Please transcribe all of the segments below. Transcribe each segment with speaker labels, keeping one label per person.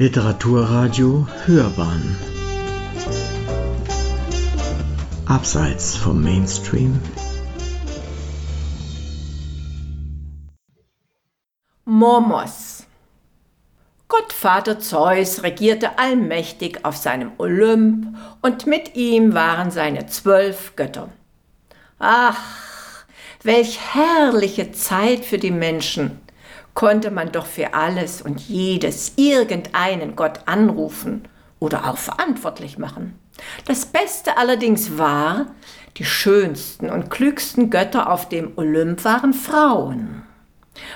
Speaker 1: Literaturradio Hörbahn Abseits vom Mainstream
Speaker 2: Momos Gottvater Zeus regierte allmächtig auf seinem Olymp und mit ihm waren seine zwölf Götter. Ach, welch herrliche Zeit für die Menschen! Konnte man doch für alles und jedes irgendeinen Gott anrufen oder auch verantwortlich machen. Das Beste allerdings war, die schönsten und klügsten Götter auf dem Olymp waren Frauen.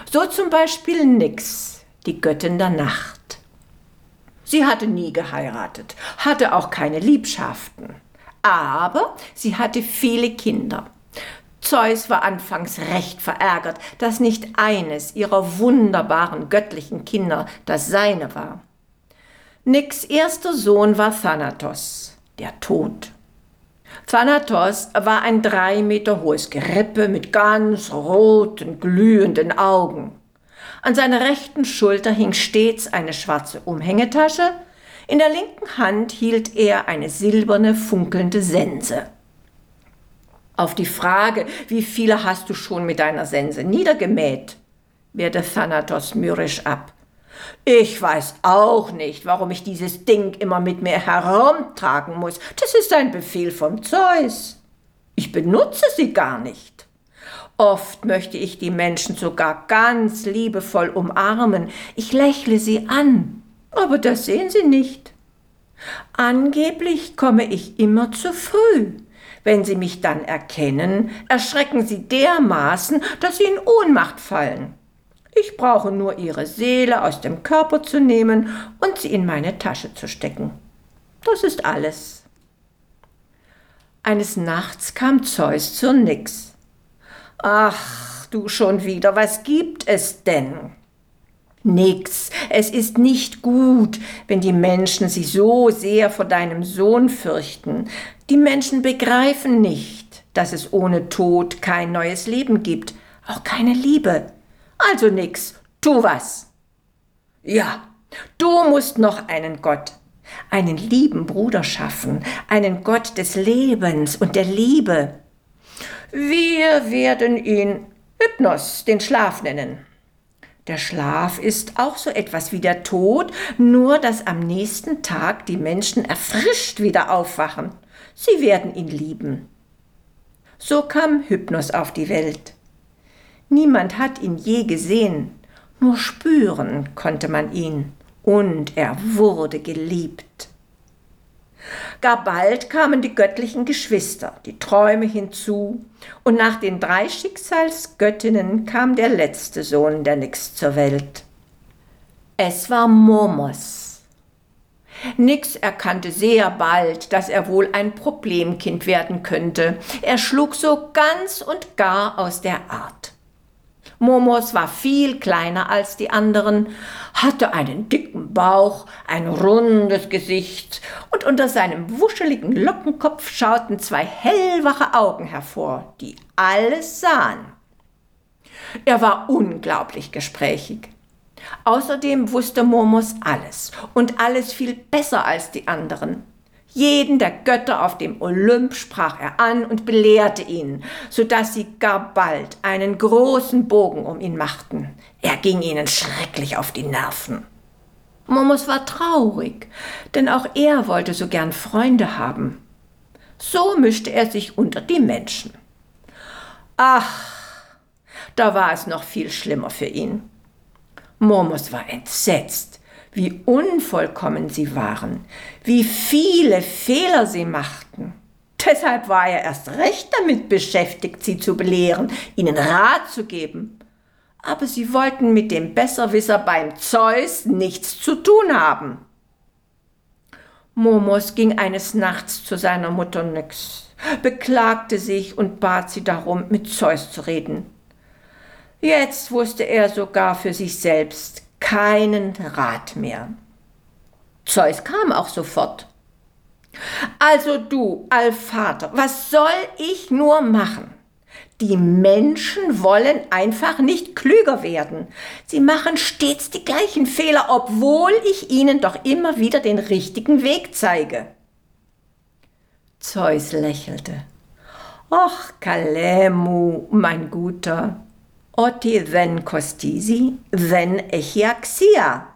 Speaker 2: So zum Beispiel Nix, die Göttin der Nacht. Sie hatte nie geheiratet, hatte auch keine Liebschaften, aber sie hatte viele Kinder. Zeus war anfangs recht verärgert, dass nicht eines ihrer wunderbaren göttlichen Kinder das seine war. Nix erster Sohn war Thanatos, der Tod. Thanatos war ein drei Meter hohes Gerippe mit ganz roten, glühenden Augen. An seiner rechten Schulter hing stets eine schwarze Umhängetasche, in der linken Hand hielt er eine silberne, funkelnde Sense. Auf die Frage, wie viele hast du schon mit deiner Sense niedergemäht, wehrte Thanatos mürrisch ab. Ich weiß auch nicht, warum ich dieses Ding immer mit mir herumtragen muss. Das ist ein Befehl von Zeus. Ich benutze sie gar nicht. Oft möchte ich die Menschen sogar ganz liebevoll umarmen. Ich lächle sie an, aber das sehen sie nicht. Angeblich komme ich immer zu früh. Wenn sie mich dann erkennen, erschrecken sie dermaßen, dass sie in Ohnmacht fallen. Ich brauche nur ihre Seele aus dem Körper zu nehmen und sie in meine Tasche zu stecken. Das ist alles. Eines Nachts kam Zeus zur Nix. Ach, du schon wieder, was gibt es denn? Nix, es ist nicht gut, wenn die Menschen sich so sehr vor deinem Sohn fürchten. Die Menschen begreifen nicht, dass es ohne Tod kein neues Leben gibt, auch keine Liebe. Also nix, tu was. Ja, du musst noch einen Gott, einen lieben Bruder schaffen, einen Gott des Lebens und der Liebe. Wir werden ihn Hypnos, den Schlaf nennen. Der Schlaf ist auch so etwas wie der Tod, nur dass am nächsten Tag die Menschen erfrischt wieder aufwachen. Sie werden ihn lieben. So kam Hypnos auf die Welt. Niemand hat ihn je gesehen, nur spüren konnte man ihn, und er wurde geliebt. Gar bald kamen die göttlichen Geschwister, die Träume hinzu, und nach den drei Schicksalsgöttinnen kam der letzte Sohn der Nix zur Welt. Es war Momos. Nix erkannte sehr bald, dass er wohl ein Problemkind werden könnte. Er schlug so ganz und gar aus der Art. Momos war viel kleiner als die anderen, hatte einen dicken Bauch, ein rundes Gesicht und unter seinem wuscheligen Lockenkopf schauten zwei hellwache Augen hervor, die alles sahen. Er war unglaublich gesprächig. Außerdem wusste Momos alles und alles viel besser als die anderen. Jeden der Götter auf dem Olymp sprach er an und belehrte ihn, so dass sie gar bald einen großen Bogen um ihn machten. Er ging ihnen schrecklich auf die Nerven. Momos war traurig, denn auch er wollte so gern Freunde haben. So mischte er sich unter die Menschen. Ach, da war es noch viel schlimmer für ihn. Momos war entsetzt wie unvollkommen sie waren, wie viele Fehler sie machten. Deshalb war er erst recht damit beschäftigt, sie zu belehren, ihnen Rat zu geben. Aber sie wollten mit dem Besserwisser beim Zeus nichts zu tun haben. Momos ging eines Nachts zu seiner Mutter Nyx, beklagte sich und bat sie darum, mit Zeus zu reden. Jetzt wusste er sogar für sich selbst keinen Rat mehr. Zeus kam auch sofort. Also du, Allvater, was soll ich nur machen? Die Menschen wollen einfach nicht klüger werden. Sie machen stets die gleichen Fehler, obwohl ich ihnen doch immer wieder den richtigen Weg zeige. Zeus lächelte. Och, Kalemu, mein Guter, oti then costisi, then echiaxia.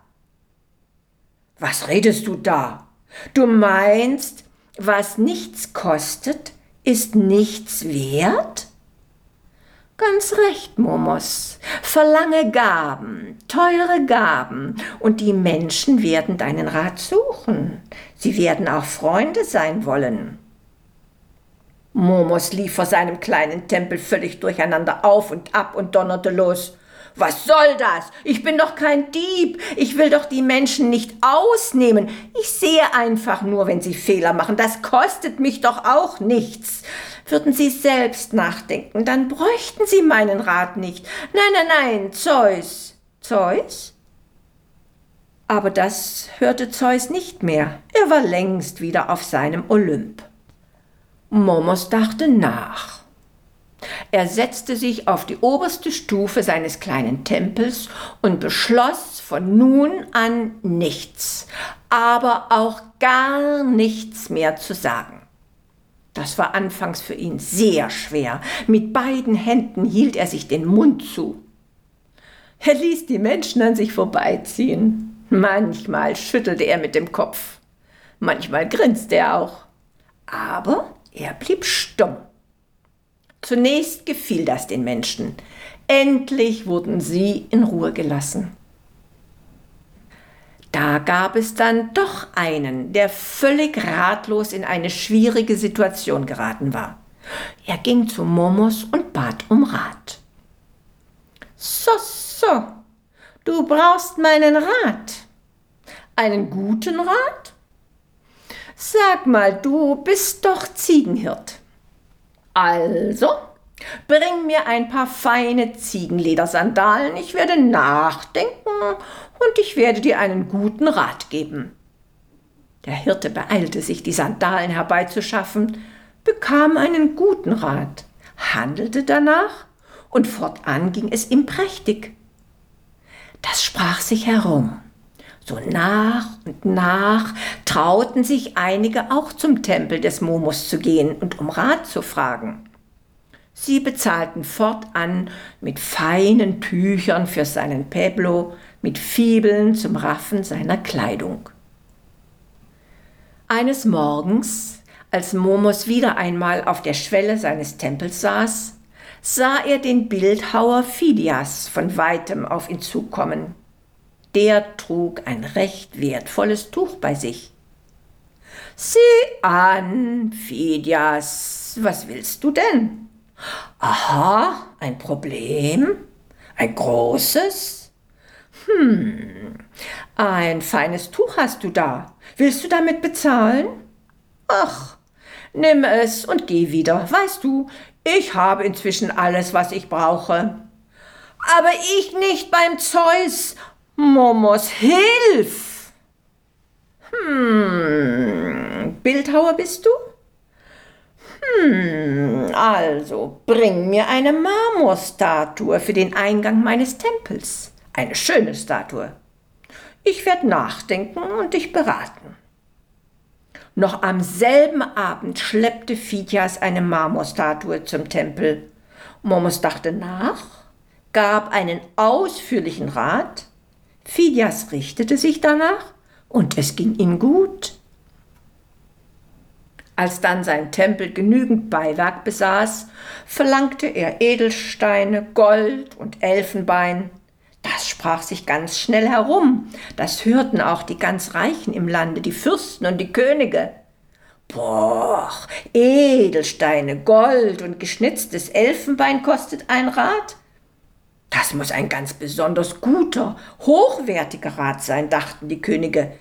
Speaker 2: Was redest du da? Du meinst, was nichts kostet, ist nichts wert? Ganz recht, Momos. Verlange Gaben, teure Gaben, und die Menschen werden deinen Rat suchen. Sie werden auch Freunde sein wollen. Momos lief vor seinem kleinen Tempel völlig durcheinander auf und ab und donnerte los. Was soll das? Ich bin doch kein Dieb. Ich will doch die Menschen nicht ausnehmen. Ich sehe einfach nur, wenn sie Fehler machen. Das kostet mich doch auch nichts. Würden Sie selbst nachdenken, dann bräuchten Sie meinen Rat nicht. Nein, nein, nein, Zeus. Zeus? Aber das hörte Zeus nicht mehr. Er war längst wieder auf seinem Olymp. Momos dachte nach. Er setzte sich auf die oberste Stufe seines kleinen Tempels und beschloss von nun an nichts, aber auch gar nichts mehr zu sagen. Das war anfangs für ihn sehr schwer. Mit beiden Händen hielt er sich den Mund zu. Er ließ die Menschen an sich vorbeiziehen. Manchmal schüttelte er mit dem Kopf. Manchmal grinste er auch. Aber er blieb stumm. Zunächst gefiel das den Menschen. Endlich wurden sie in Ruhe gelassen. Da gab es dann doch einen, der völlig ratlos in eine schwierige Situation geraten war. Er ging zu Momos und bat um Rat. So, so, du brauchst meinen Rat. Einen guten Rat? Sag mal, du bist doch Ziegenhirt. Also, bring mir ein paar feine Ziegenledersandalen, ich werde nachdenken und ich werde dir einen guten Rat geben. Der Hirte beeilte sich, die Sandalen herbeizuschaffen, bekam einen guten Rat, handelte danach und fortan ging es ihm prächtig. Das sprach sich herum. So nach und nach trauten sich einige auch zum Tempel des Momus zu gehen und um Rat zu fragen. Sie bezahlten fortan mit feinen Tüchern für seinen Peblo, mit Fibeln zum Raffen seiner Kleidung. Eines Morgens, als Momos wieder einmal auf der Schwelle seines Tempels saß, sah er den Bildhauer Phidias von weitem auf ihn zukommen der trug ein recht wertvolles Tuch bei sich. Sieh an, Phidias, was willst du denn? Aha, ein Problem? Ein großes? Hm, ein feines Tuch hast du da. Willst du damit bezahlen? Ach, nimm es und geh wieder. Weißt du, ich habe inzwischen alles, was ich brauche. Aber ich nicht beim Zeus Momos, hilf! Hm, Bildhauer bist du? Hm, also bring mir eine Marmorstatue für den Eingang meines Tempels. Eine schöne Statue. Ich werde nachdenken und dich beraten. Noch am selben Abend schleppte Phidias eine Marmorstatue zum Tempel. Momos dachte nach, gab einen ausführlichen Rat Phidias richtete sich danach und es ging ihm gut. Als dann sein Tempel genügend Beiwerk besaß, verlangte er Edelsteine, Gold und Elfenbein. Das sprach sich ganz schnell herum. Das hörten auch die ganz Reichen im Lande, die Fürsten und die Könige. Boah, Edelsteine, Gold und geschnitztes Elfenbein kostet ein Rad? Das muss ein ganz besonders guter, hochwertiger Rat sein, dachten die Könige.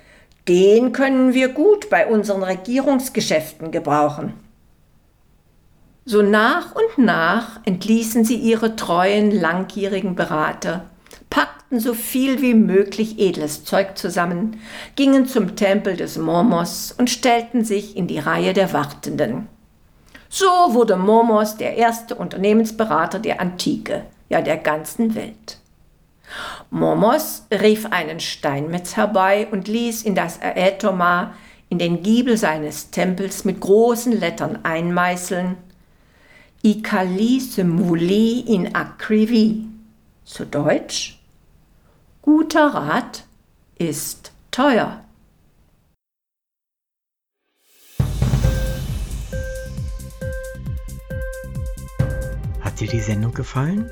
Speaker 2: Den können wir gut bei unseren Regierungsgeschäften gebrauchen. So nach und nach entließen sie ihre treuen, langgierigen Berater, packten so viel wie möglich edles Zeug zusammen, gingen zum Tempel des Mormos und stellten sich in die Reihe der Wartenden. So wurde Momos der erste Unternehmensberater der Antike, ja der ganzen Welt. Momos rief einen Steinmetz herbei und ließ in das Aetoma in den Giebel seines Tempels mit großen Lettern einmeißeln Ikali Symvoli in Akrivi. Zu Deutsch Guter Rat ist teuer.
Speaker 1: Hat dir die Sendung gefallen?